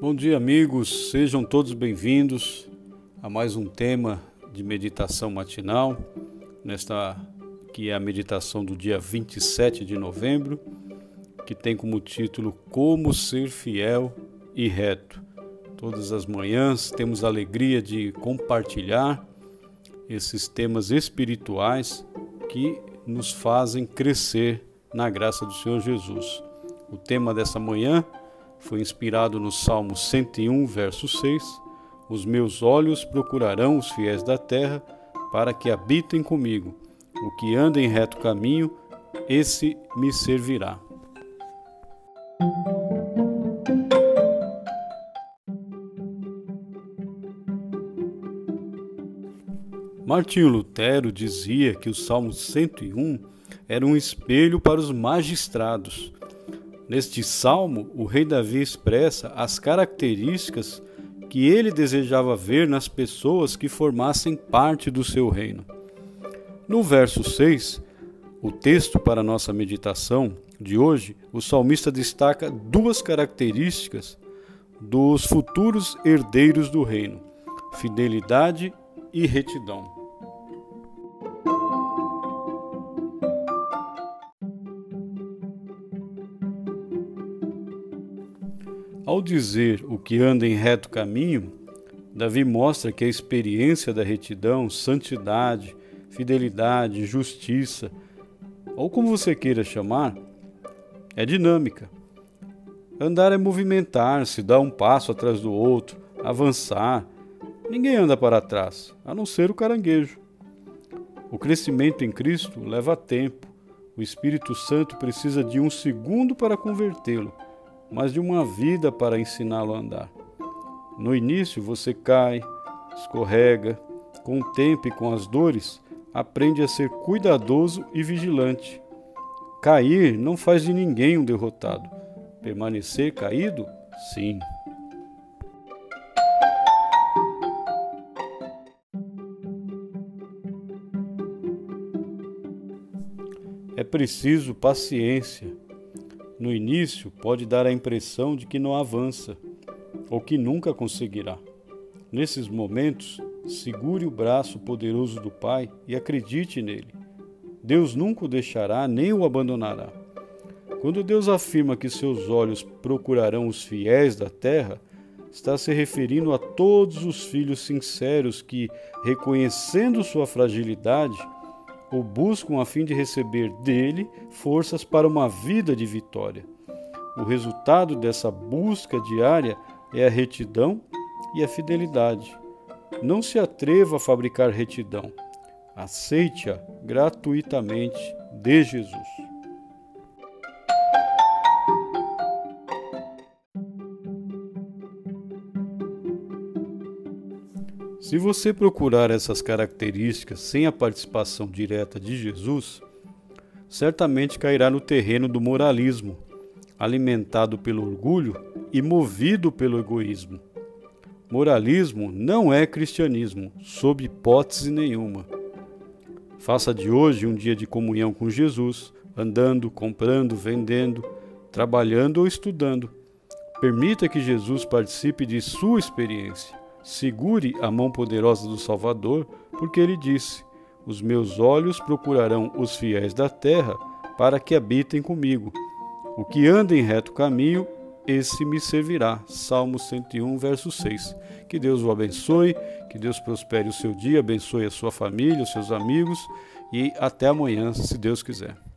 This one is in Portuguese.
Bom dia, amigos. Sejam todos bem-vindos a mais um tema de meditação matinal, nesta que é a meditação do dia 27 de novembro, que tem como título Como ser fiel e reto. Todas as manhãs temos a alegria de compartilhar esses temas espirituais que nos fazem crescer na graça do Senhor Jesus. O tema dessa manhã foi inspirado no Salmo 101, verso 6. Os meus olhos procurarão os fiéis da terra para que habitem comigo. O que anda em reto caminho, esse me servirá. Martinho Lutero dizia que o Salmo 101 era um espelho para os magistrados, Neste salmo, o rei Davi expressa as características que ele desejava ver nas pessoas que formassem parte do seu reino. No verso 6, o texto para nossa meditação de hoje, o salmista destaca duas características dos futuros herdeiros do reino: fidelidade e retidão. Ao dizer o que anda em reto caminho, Davi mostra que a experiência da retidão, santidade, fidelidade, justiça, ou como você queira chamar, é dinâmica. Andar é movimentar-se, dar um passo atrás do outro, avançar. Ninguém anda para trás, a não ser o caranguejo. O crescimento em Cristo leva tempo. O Espírito Santo precisa de um segundo para convertê-lo mas de uma vida para ensiná-lo a andar. No início você cai, escorrega, com o tempo e com as dores, aprende a ser cuidadoso e vigilante. Cair não faz de ninguém um derrotado. Permanecer caído, sim. É preciso paciência no início, pode dar a impressão de que não avança ou que nunca conseguirá. Nesses momentos, segure o braço poderoso do Pai e acredite nele. Deus nunca o deixará nem o abandonará. Quando Deus afirma que seus olhos procurarão os fiéis da terra, está se referindo a todos os filhos sinceros que, reconhecendo sua fragilidade, o buscam a fim de receber dele forças para uma vida de vitória. O resultado dessa busca diária é a retidão e a fidelidade. Não se atreva a fabricar retidão. Aceite-a gratuitamente de Jesus. Se você procurar essas características sem a participação direta de Jesus, certamente cairá no terreno do moralismo, alimentado pelo orgulho e movido pelo egoísmo. Moralismo não é cristianismo, sob hipótese nenhuma. Faça de hoje um dia de comunhão com Jesus, andando, comprando, vendendo, trabalhando ou estudando. Permita que Jesus participe de sua experiência. Segure a mão poderosa do Salvador, porque ele disse: Os meus olhos procurarão os fiéis da terra para que habitem comigo. O que anda em reto caminho, esse me servirá. Salmo 101, verso 6. Que Deus o abençoe, que Deus prospere o seu dia, abençoe a sua família, os seus amigos e até amanhã, se Deus quiser.